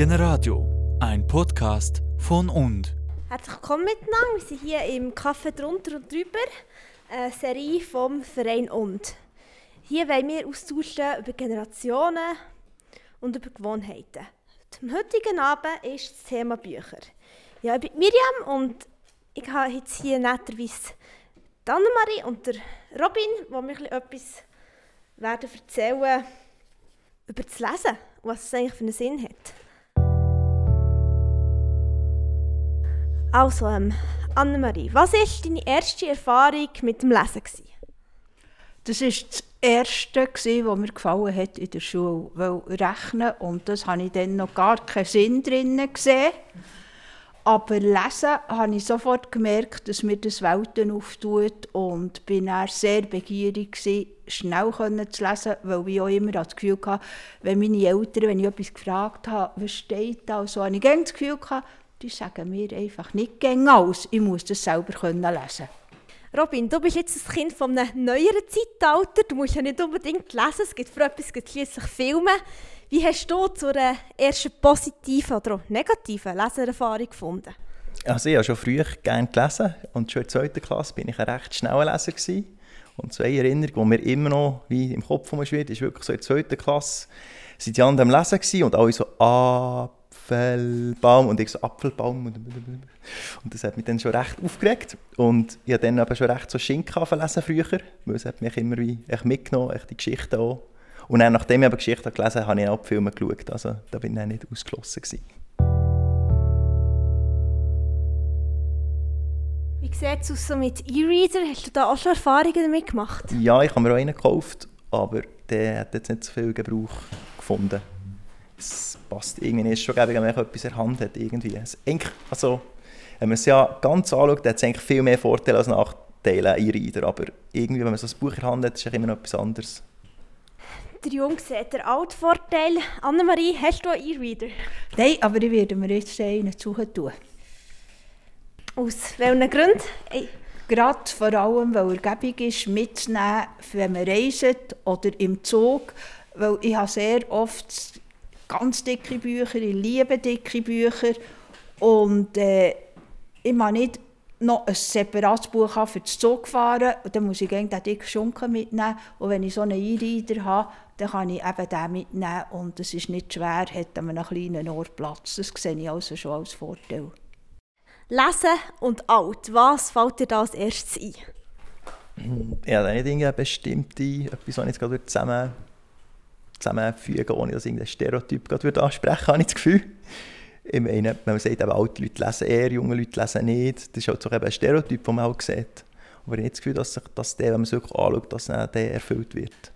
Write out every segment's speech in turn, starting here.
Generadio, ein Podcast von und. Herzlich willkommen miteinander. Wir sind hier im Café drunter und drüber, eine Serie vom Verein und. Hier wollen wir austauschen über Generationen und über Gewohnheiten. Am heutigen Abend ist das Thema Bücher. Ja, ich bin Miriam und ich habe jetzt hier netterweise die Annemarie und der Robin, die mir etwas werden erzählen über das Lesen was es eigentlich für einen Sinn hat. Also, ähm, Annemarie, was war deine erste Erfahrung mit dem Lesen? Gewesen? Das war das Erste, was mir gefallen hat in der Schule. Weil Rechnen, und das habe ich dann noch gar keinen Sinn drin gesehen. Aber Lesen habe ich sofort gemerkt, dass mir das Welten auftut und bin dann sehr begierig gewesen, schnell zu lesen, weil ich auch immer das Gefühl hatte, wenn meine Eltern, wenn ich etwas gefragt habe, was steht da, so habe ich das Gefühl gehabt, die sagen mir einfach nicht gegen alles. Ich muss das selber können lesen Robin, du bist jetzt ein Kind von einem neueren Zeitalter. Du musst ja nicht unbedingt lesen. Es gibt für etwas schließlich Filme. Wie hast du zur ersten positiven oder negativen Lesererfahrung gefunden? Also ich habe schon früh gerne gelesen und schon in der zweiten Klasse bin ich ein recht schneller Leser gewesen. Und zwei Erinnerungen, die mir immer noch wie im Kopf rumschwirrt, ist wirklich so in der zweiten Klasse sind die anderen am Lesen und alle so «Ah, Apfelbaum und ich so Apfelbaum und, und das hat mich dann schon recht aufgeregt und ich habe dann aber schon recht so Schinken lesen früher, weil es hat mich immer wie echt mitgenommen, echt die Geschichte auch. Und dann, nachdem ich aber Geschichte gelesen habe, habe ich auch die Filme geschaut, also da bin ich nicht ausgeschlossen gewesen. Wie sieht es aus so mit E-Reader? Hast du da auch schon Erfahrungen damit gemacht? Ja, ich habe mir auch einen gekauft, aber der hat jetzt nicht so viel Gebrauch gefunden es passt irgendwie nicht. Es ist schon gäbe, wenn man etwas in der Hand hat. Irgendwie. Es, also, wenn man es ja ganz anschaut, hat es eigentlich viel mehr Vorteile als Nachteile in Reader. Aber irgendwie, wenn man so ein Buch in der Hand hat, ist es immer noch etwas anderes. Der Junge sieht der alte Vorteil. Annemarie, hast du einen E-Reader? Nein, aber ich werde mir jetzt einen suchen tun. Aus welchen Gründen? Hey. Gerade vor allem, weil er gäbig ist, mitzunehmen, wenn man reist oder im Zug. Weil ich habe sehr oft ganz dicke Bücher, ich liebe dicke Bücher und äh, ich mag nicht noch ein separates Buch haben für das Zugfahren und dann muss ich den dicken Schunken mitnehmen und wenn ich so einen E-Reader habe, dann kann ich eben den mitnehmen und es ist nicht schwer, hat an einem kleinen Ort Platz. Das sehe ich also schon als Vorteil. Lesen und alt, was fällt dir da als erstes ein? Ja, dann nicht irgendwie bestimmte, etwas, was ich jetzt gerade zusammen zusammenfügen, ohne dass irgendein Stereotyp gerade ansprechen habe ich das Gefühl. Ich meine, wenn man sagt, eben, alte Leute lesen eher, junge Leute lesen nicht, das ist halt so ein Stereotyp, das man auch sieht. Aber ich habe das Gefühl, dass, dass der, wenn man es wirklich anschaut, dass der erfüllt wird.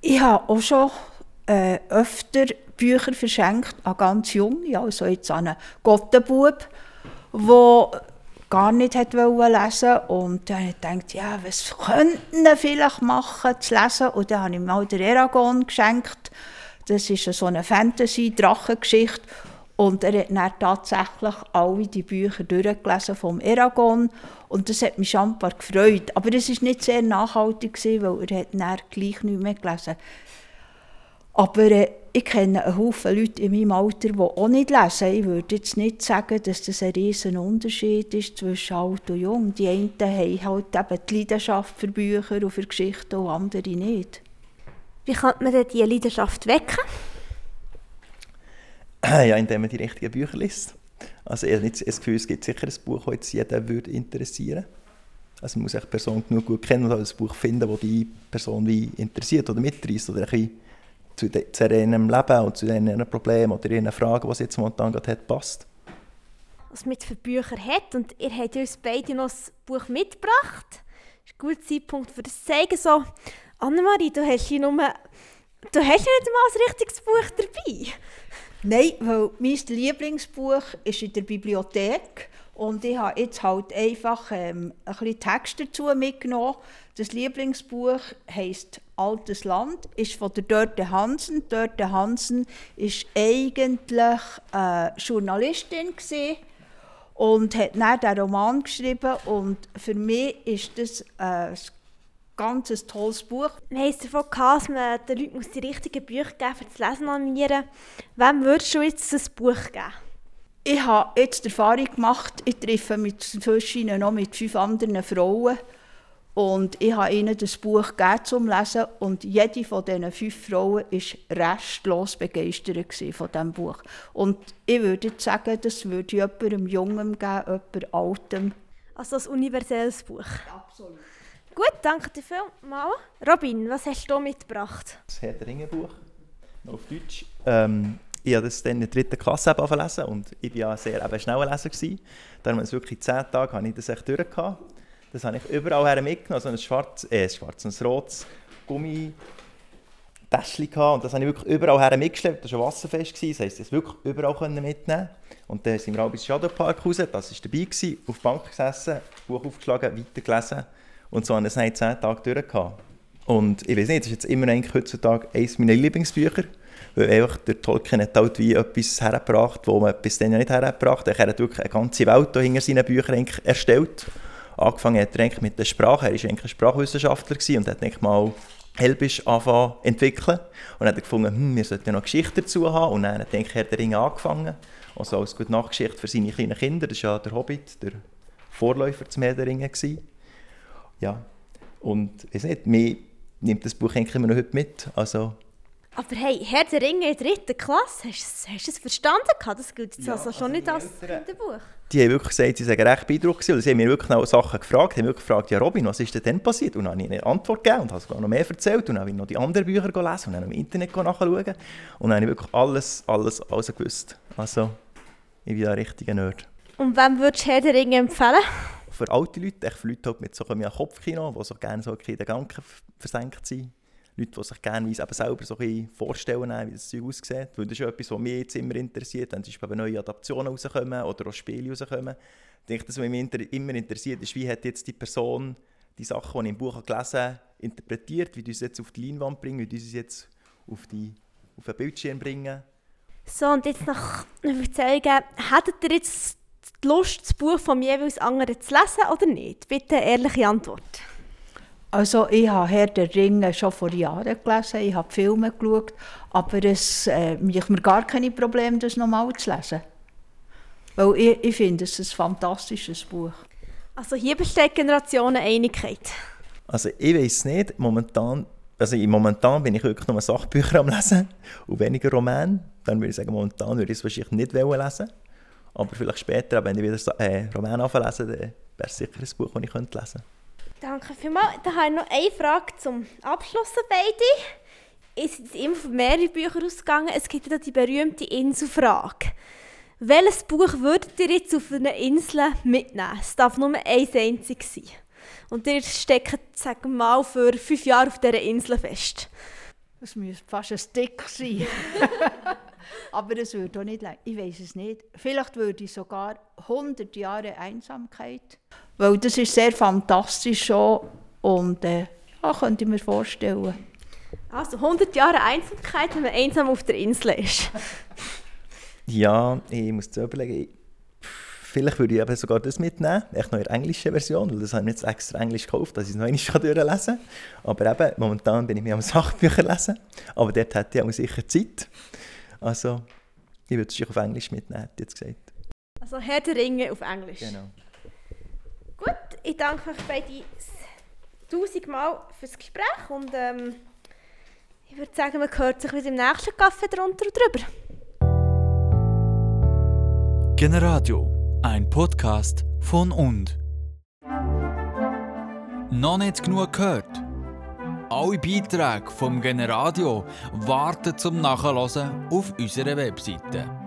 Ich habe auch schon äh, öfter Bücher verschenkt an ganz Junge, also jetzt an einen Gottenbub, der gar nicht lesen und dann habe ich gedacht, ja, was könnten wir vielleicht machen, zu lesen. Und dann habe ich mal den Eragon geschenkt. Das ist so eine Fantasy-Drachengeschichte. Und er hat dann tatsächlich alle die Bücher durchgelesen vom Eragon. Und das hat mich schon gefreut. Aber es war nicht sehr nachhaltig, weil er hat dann gleich nicht mehr gelesen Aber äh, ich kenne einen Haufen Leute in meinem Alter, die auch nicht lesen. Ich würde jetzt nicht sagen, dass das ein riesen Unterschied ist zwischen alt und jung. Die einen haben halt eben die Leidenschaft für Bücher und für Geschichten und andere nicht. Wie kann man denn diese Leidenschaft wecken? Ja, indem man die richtigen Bücher liest. Also ich habe nicht das Gefühl, es gibt sicher ein Buch, das jetzt jeden würde interessieren Also man muss die Person genug gut kennen und ein Buch finden, das die Person wie interessiert oder mitreißt oder ein bisschen zu, de, zu ihrem Leben und zu ihren Problemen oder ihren Fragen, die sie jetzt momentan gerade hat, passt. Was man für Bücher hat und ihr habt uns beide noch ein Buch mitgebracht. Das ist ein guter Zeitpunkt für das Zeigen. So, Annemarie, du hast hier nur, du hast ja nicht mal ein richtiges Buch dabei. Nein, weil mein Lieblingsbuch ist in der Bibliothek und ich habe jetzt halt einfach ähm, ein bisschen Text dazu mitgenommen. Das Lieblingsbuch heißt Altes Land, ist von der Dörte Hansen. Dörte Hansen ist eigentlich äh, Journalistin gewesen und hat dann den Roman geschrieben und für mich ist das äh, ein ganz tolles Buch. Wir haben davon gehabt, dass man den Leuten die richtigen Bücher geben um zu lesen animieren. Wem würdest du jetzt ein Buch geben? Ich habe jetzt die Erfahrung gemacht, ich treffe mit zwischen noch mit fünf anderen Frauen und ich habe ihnen das Buch gegeben zum Lesen und jede von diesen fünf Frauen war restlos begeistert von diesem Buch. Und ich würde jetzt sagen, das würde ich jemandem Jungen geben, jemandem Altem. Also ein universelles Buch. Absolut. Gut, danke dir vielmals. Robin, was hast du mitgebracht? Das Herr der Ringe Buch, auf Deutsch. Ähm, ich habe das dann in der dritten Klasse eben und ich war ja sehr eben schneller Leser. Gewesen. Darum habe ich wirklich zehn Tage habe ich das echt durchgehabt. Das habe ich überall her mitgenommen, so ein schwarz, äh, schwarz, ein rotes Gummi Täschchen und das habe ich wirklich überall her mitgeschleppt. Das war wasserfest, das heisst, ich wirklich überall mitnehmen Und dann sind wir auch bis Shadowpark raus, das war dabei, gewesen, auf der Bank gesessen, Buch aufgeschlagen, weitergelesen und so habe ich es zehn Tage durchgehabt. Und ich weiß nicht, das ist jetzt immer eigentlich heutzutage eines meiner Lieblingsbücher, weil der Tolkien hat halt wie etwas hergebracht, wo man bis dann ja nicht hergebracht hat. Er hat wirklich eine ganze Welt hinter seinen Büchern erstellt angefangen hat er mit der Sprache. Er war eigentlich ein Sprachwissenschaftler und hat eigentlich mal Elbisch angefangen entwickeln. Und hat gefunden, hm, wir sollten noch Geschichte dazu haben. Und dann hat er Herr der Ringe angefangen. Also als gute Nachgeschichte für seine kleinen Kinder. Das war ja der Hobbit, der Vorläufer zum Herr der Ringe. Ja. Und ich weiß nicht, mir nimmt das Buch eigentlich immer noch heute mit. Also, aber hey, Herr der Ringe in der dritten Klasse, hast, hast du es verstanden? Das gilt jetzt ja, also schon also nicht als Kinderbuch. Die haben wirklich gesagt, sie waren recht beeindruckt. Sie haben mir wirklich noch Sachen gefragt. Sie haben wirklich gefragt, ja Robin, was ist denn dann passiert? Und dann habe ich eine Antwort gegeben und habe noch mehr erzählt. Und dann habe ich noch die anderen Bücher gelesen und dann im Internet nachschauen. Und dann habe ich wirklich alles, alles, alles gewusst. Also, ich bin ein richtiger Nerd. Und wem würdest du Herr der Ringe empfehlen? Für alte Leute, echt für Leute mit so einem Kopfkino, die so gerne so in den Gedanken versenkt sind Leute, die sich gerne selber so ein vorstellen, wie das Zeug aussieht. Weil das ist etwas, was mich jetzt immer interessiert, wenn zum neue Adaptionen rauskommen oder auch Spiele rauskommen. Ich denke, das, was mich immer interessiert, ist, wie hat jetzt die Person die Sachen, die ich im Buch gelesen habe, interpretiert, wie du sie jetzt auf die Leinwand bringen, wie du sie jetzt auf, die, auf den Bildschirm bringen. So, und jetzt nach Erzählungen, hättet ihr jetzt die Lust, das Buch von jeweils anderen zu lesen oder nicht? Bitte ehrliche Antwort. Also ich habe Herr der Ringe schon vor Jahren gelesen, ich habe Filme geschaut, aber es äh, macht mir gar keine Probleme, das nochmal zu lesen. Weil ich, ich finde es ein fantastisches Buch. Also hier besteht Generationeneinigkeit. Also ich weiß nicht, momentan, also momentan bin ich wirklich nur Sachbücher am lesen und weniger Romane. Dann würde ich sagen, momentan würde ich es wahrscheinlich nicht lesen aber vielleicht später, wenn ich wieder äh, Roman anfange dann wäre es sicher ein Buch, das ich lesen könnte. Danke vielmals. Dann habe ich noch eine Frage zum Abschluss, beide. Es sind immer von mehreren Büchern ausgegangen. Es gibt ja die berühmte Inselfrage. Welches Buch würdet ihr jetzt auf einer Insel mitnehmen? Es darf nur eins einzig sein. Und ihr steckt, sagen wir mal, für fünf Jahre auf dieser Insel fest. Das müsste fast ein Stick sein. Aber es würde auch nicht lang. Ich weiß es nicht. Vielleicht würde ich sogar 100 Jahre Einsamkeit. Weil das ist sehr fantastisch schon. Und äh, ja, könnte ich mir vorstellen. Also 100 Jahre Einsamkeit, wenn man einsam auf der Insel ist. ja, ich muss zu überlegen. Vielleicht würde ich eben sogar das mitnehmen, echt noch in der englischen Version, weil das habe ich jetzt extra Englisch gekauft, dass ich es noch einmal durchlesen kann. Aber eben, momentan bin ich mir am Sachbücher lesen, aber dort hätte ich auch sicher Zeit. Also, ich würde es auf Englisch mitnehmen, hat jetzt gesagt. Also Herr der Ringe auf Englisch? Genau. Ich danke euch beide tausendmal fürs Gespräch und ähm, ich würde sagen, man hört sich wieder im nächsten Kaffee drunter und drüber. Generadio, ein Podcast von und. Noch nicht genug gehört? Alle Beiträge vom Generadio warten zum Nachhören auf unserer Webseite